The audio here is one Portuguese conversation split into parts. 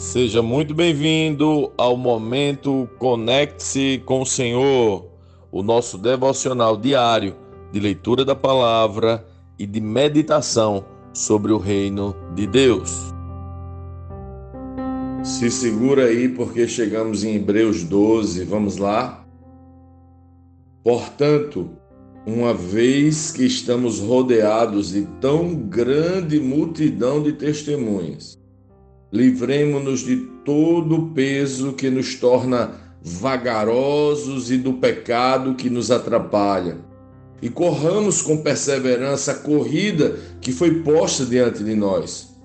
Seja muito bem-vindo ao momento Conecte-se com o Senhor, o nosso devocional diário de leitura da palavra e de meditação sobre o reino de Deus. Se segura aí porque chegamos em Hebreus 12, vamos lá? Portanto, uma vez que estamos rodeados de tão grande multidão de testemunhas, livremos-nos de todo o peso que nos torna vagarosos e do pecado que nos atrapalha. E corramos com perseverança a corrida que foi posta diante de nós.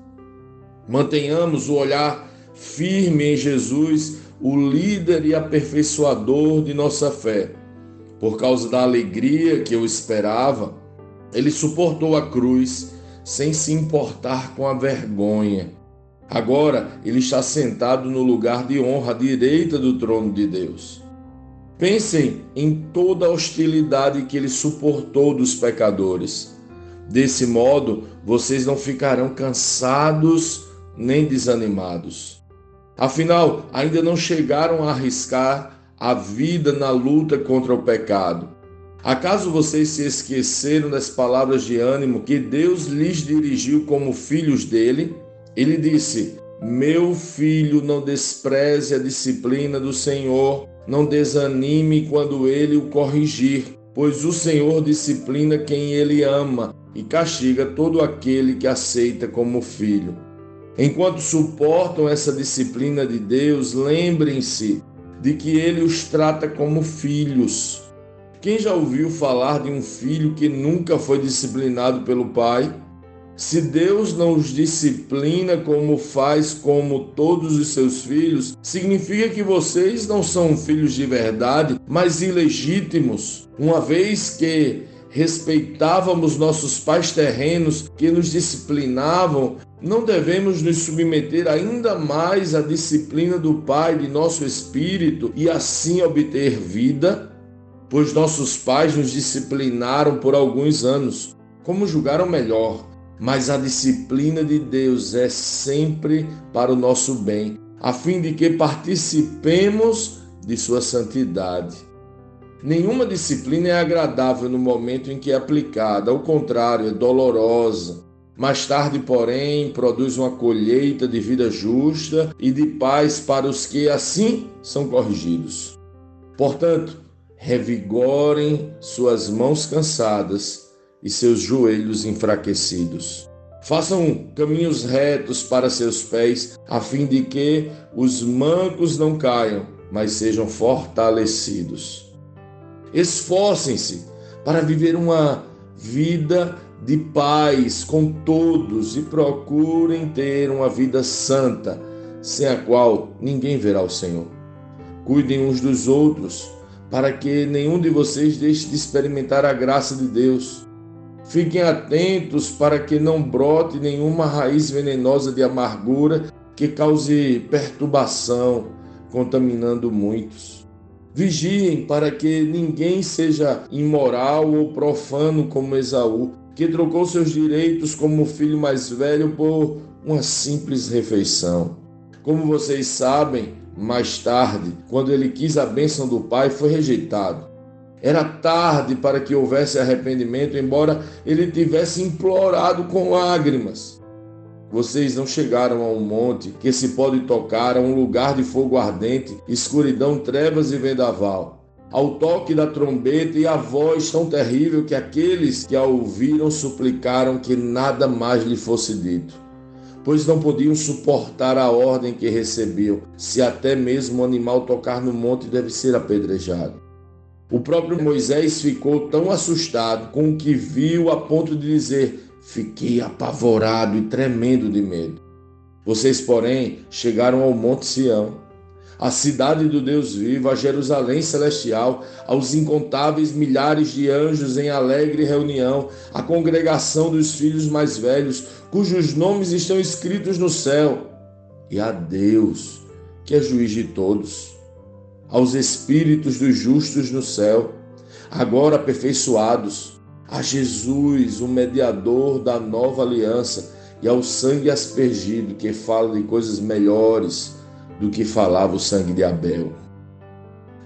Mantenhamos o olhar firme em Jesus, o líder e aperfeiçoador de nossa fé. Por causa da alegria que eu esperava, ele suportou a cruz sem se importar com a vergonha Agora ele está sentado no lugar de honra à direita do trono de Deus. Pensem em toda a hostilidade que ele suportou dos pecadores. Desse modo, vocês não ficarão cansados nem desanimados. Afinal, ainda não chegaram a arriscar a vida na luta contra o pecado. Acaso vocês se esqueceram das palavras de ânimo que Deus lhes dirigiu como filhos dele? Ele disse: Meu filho, não despreze a disciplina do Senhor, não desanime quando ele o corrigir, pois o Senhor disciplina quem ele ama e castiga todo aquele que aceita como filho. Enquanto suportam essa disciplina de Deus, lembrem-se de que ele os trata como filhos. Quem já ouviu falar de um filho que nunca foi disciplinado pelo pai? Se Deus não os disciplina como faz como todos os seus filhos, significa que vocês não são filhos de verdade, mas ilegítimos, uma vez que respeitávamos nossos pais terrenos que nos disciplinavam, não devemos nos submeter ainda mais à disciplina do Pai de nosso espírito e assim obter vida? Pois nossos pais nos disciplinaram por alguns anos, como julgaram melhor mas a disciplina de Deus é sempre para o nosso bem, a fim de que participemos de sua santidade. Nenhuma disciplina é agradável no momento em que é aplicada, ao contrário, é dolorosa. Mais tarde, porém, produz uma colheita de vida justa e de paz para os que assim são corrigidos. Portanto, revigorem suas mãos cansadas e seus joelhos enfraquecidos. Façam caminhos retos para seus pés, a fim de que os mancos não caiam, mas sejam fortalecidos. Esforcem-se para viver uma vida de paz com todos e procurem ter uma vida santa, sem a qual ninguém verá o Senhor. Cuidem uns dos outros, para que nenhum de vocês deixe de experimentar a graça de Deus. Fiquem atentos para que não brote nenhuma raiz venenosa de amargura que cause perturbação, contaminando muitos. Vigiem para que ninguém seja imoral ou profano como Esaú, que trocou seus direitos como filho mais velho por uma simples refeição. Como vocês sabem, mais tarde, quando ele quis a bênção do pai, foi rejeitado. Era tarde para que houvesse arrependimento, embora ele tivesse implorado com lágrimas. Vocês não chegaram a um monte que se pode tocar, a um lugar de fogo ardente, escuridão, trevas e vendaval. Ao toque da trombeta e a voz tão terrível que aqueles que a ouviram suplicaram que nada mais lhe fosse dito, pois não podiam suportar a ordem que recebiam. Se até mesmo o animal tocar no monte, deve ser apedrejado. O próprio Moisés ficou tão assustado com o que viu a ponto de dizer: Fiquei apavorado e tremendo de medo. Vocês, porém, chegaram ao Monte Sião, à cidade do Deus vivo, a Jerusalém celestial, aos incontáveis milhares de anjos em alegre reunião, à congregação dos filhos mais velhos, cujos nomes estão escritos no céu, e a Deus, que é juiz de todos aos espíritos dos justos no céu, agora aperfeiçoados, a Jesus, o mediador da nova aliança, e ao sangue aspergido, que fala de coisas melhores do que falava o sangue de Abel.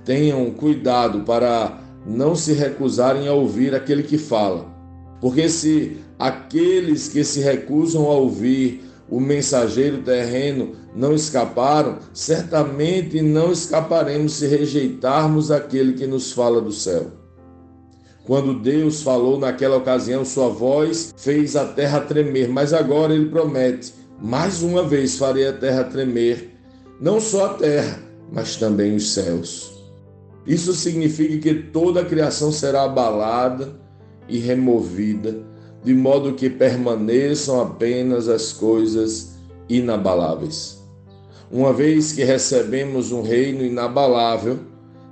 Tenham cuidado para não se recusarem a ouvir aquele que fala, porque se aqueles que se recusam a ouvir o mensageiro terreno não escaparam, certamente não escaparemos se rejeitarmos aquele que nos fala do céu. Quando Deus falou naquela ocasião, sua voz fez a terra tremer, mas agora ele promete: mais uma vez farei a terra tremer, não só a terra, mas também os céus. Isso significa que toda a criação será abalada e removida de modo que permaneçam apenas as coisas inabaláveis. Uma vez que recebemos um reino inabalável,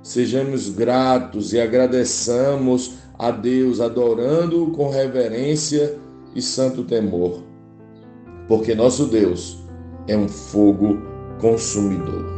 sejamos gratos e agradeçamos a Deus, adorando-o com reverência e santo temor, porque nosso Deus é um fogo consumidor.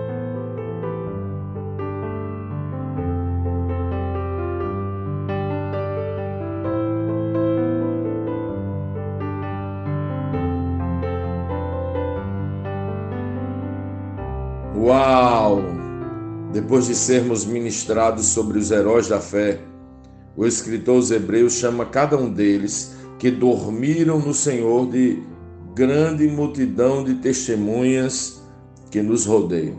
Uau! Depois de sermos ministrados sobre os heróis da fé, o escritor aos Hebreus chama cada um deles que dormiram no Senhor de grande multidão de testemunhas que nos rodeiam.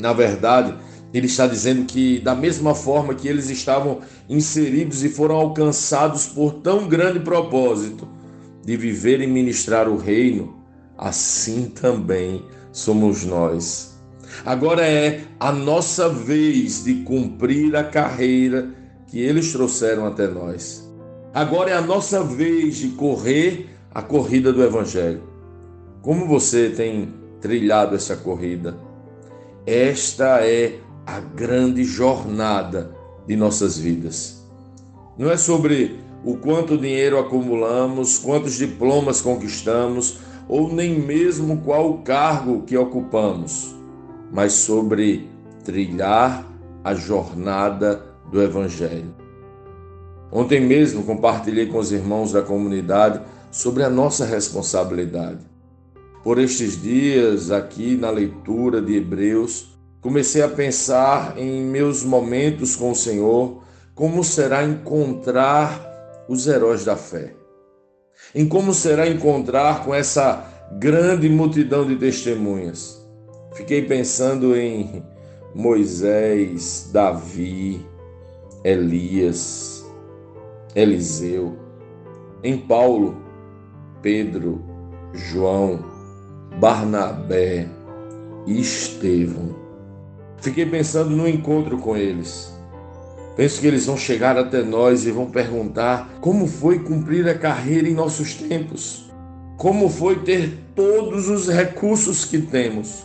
Na verdade, ele está dizendo que, da mesma forma que eles estavam inseridos e foram alcançados por tão grande propósito de viver e ministrar o reino, assim também somos nós. Agora é a nossa vez de cumprir a carreira que eles trouxeram até nós. Agora é a nossa vez de correr a corrida do Evangelho. Como você tem trilhado essa corrida? Esta é a grande jornada de nossas vidas. Não é sobre o quanto dinheiro acumulamos, quantos diplomas conquistamos, ou nem mesmo qual cargo que ocupamos, mas sobre trilhar a jornada do Evangelho. Ontem mesmo compartilhei com os irmãos da comunidade sobre a nossa responsabilidade. Por estes dias, aqui na leitura de Hebreus, comecei a pensar em meus momentos com o Senhor, como será encontrar os heróis da fé em como será encontrar com essa grande multidão de testemunhas. Fiquei pensando em Moisés, Davi, Elias, Eliseu, em Paulo, Pedro, João, Barnabé e Estevão. Fiquei pensando no encontro com eles Penso que eles vão chegar até nós e vão perguntar como foi cumprir a carreira em nossos tempos, como foi ter todos os recursos que temos,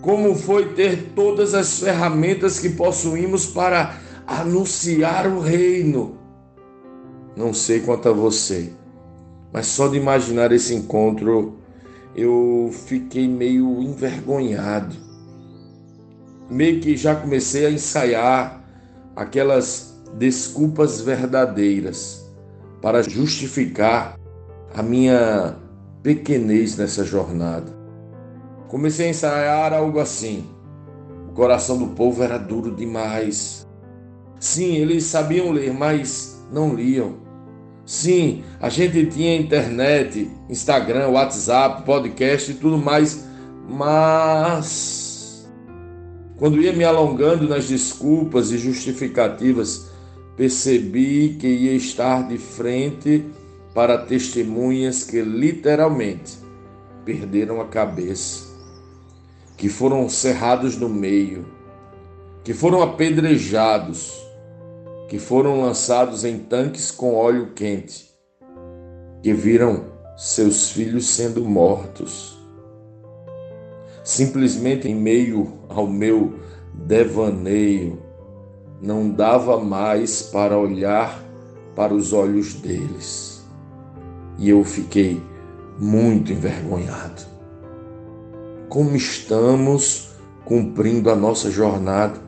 como foi ter todas as ferramentas que possuímos para anunciar o reino. Não sei quanto a você, mas só de imaginar esse encontro eu fiquei meio envergonhado. Meio que já comecei a ensaiar aquelas desculpas verdadeiras para justificar a minha pequenez nessa jornada. Comecei a ensaiar algo assim. O coração do povo era duro demais. Sim, eles sabiam ler, mas não liam. Sim, a gente tinha internet, Instagram, WhatsApp, podcast e tudo mais, mas quando ia me alongando nas desculpas e justificativas, percebi que ia estar de frente para testemunhas que literalmente perderam a cabeça, que foram cerrados no meio, que foram apedrejados, que foram lançados em tanques com óleo quente que viram seus filhos sendo mortos. Simplesmente em meio ao meu devaneio, não dava mais para olhar para os olhos deles. E eu fiquei muito envergonhado. Como estamos cumprindo a nossa jornada?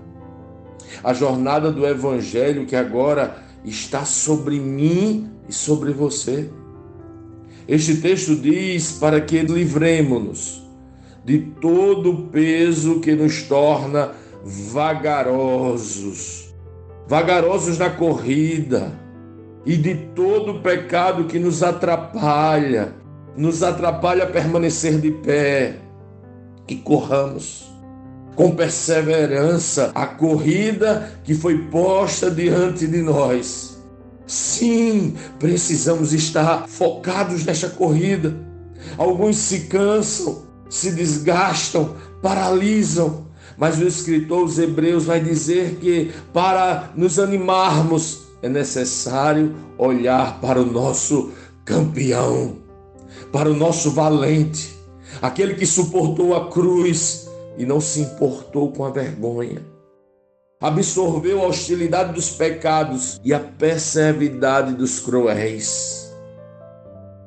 A jornada do Evangelho que agora está sobre mim e sobre você. Este texto diz para que livremos-nos de todo o peso que nos torna vagarosos, vagarosos na corrida e de todo o pecado que nos atrapalha, nos atrapalha a permanecer de pé e corramos com perseverança a corrida que foi posta diante de nós. Sim, precisamos estar focados nesta corrida. Alguns se cansam, se desgastam, paralisam, mas o escritor os Hebreus vai dizer que para nos animarmos é necessário olhar para o nosso campeão, para o nosso valente, aquele que suportou a cruz e não se importou com a vergonha. Absorveu a hostilidade dos pecados e a perseveridade dos cruéis.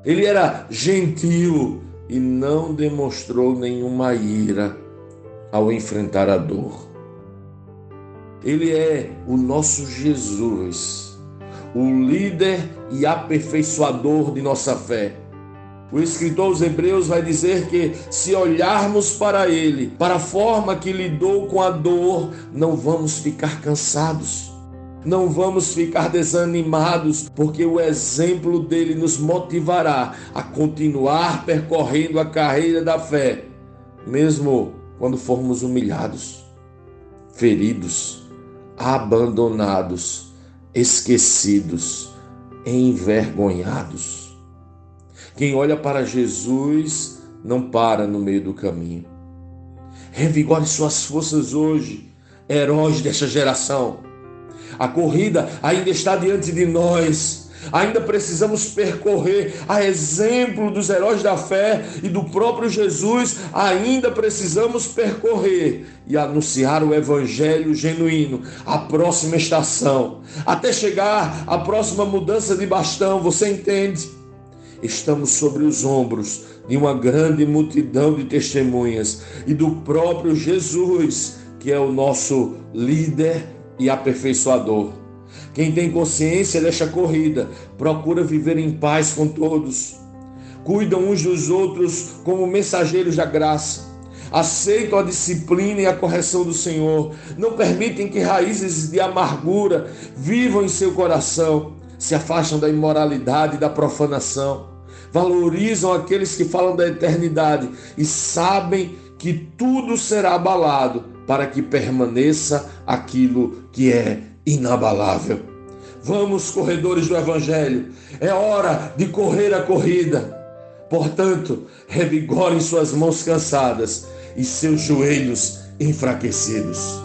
Ele era gentil e não demonstrou nenhuma ira ao enfrentar a dor. Ele é o nosso Jesus, o líder e aperfeiçoador de nossa fé o escritor aos Hebreus vai dizer que se olharmos para ele, para a forma que lidou com a dor, não vamos ficar cansados. Não vamos ficar desanimados, porque o exemplo dele nos motivará a continuar percorrendo a carreira da fé, mesmo quando formos humilhados, feridos, abandonados, esquecidos, envergonhados. Quem olha para Jesus não para no meio do caminho. Revigore suas forças hoje, heróis desta geração. A corrida ainda está diante de nós. Ainda precisamos percorrer a exemplo dos heróis da fé e do próprio Jesus, ainda precisamos percorrer e anunciar o evangelho genuíno, a próxima estação, até chegar à próxima mudança de bastão, você entende? estamos sobre os ombros de uma grande multidão de testemunhas e do próprio Jesus, que é o nosso líder e aperfeiçoador. Quem tem consciência desta corrida. Procura viver em paz com todos, cuidam uns dos outros como mensageiros da graça. Aceitam a disciplina e a correção do Senhor, não permitem que raízes de amargura vivam em seu coração, se afastam da imoralidade e da profanação. Valorizam aqueles que falam da eternidade e sabem que tudo será abalado para que permaneça aquilo que é inabalável. Vamos, corredores do Evangelho, é hora de correr a corrida. Portanto, revigorem suas mãos cansadas e seus joelhos enfraquecidos.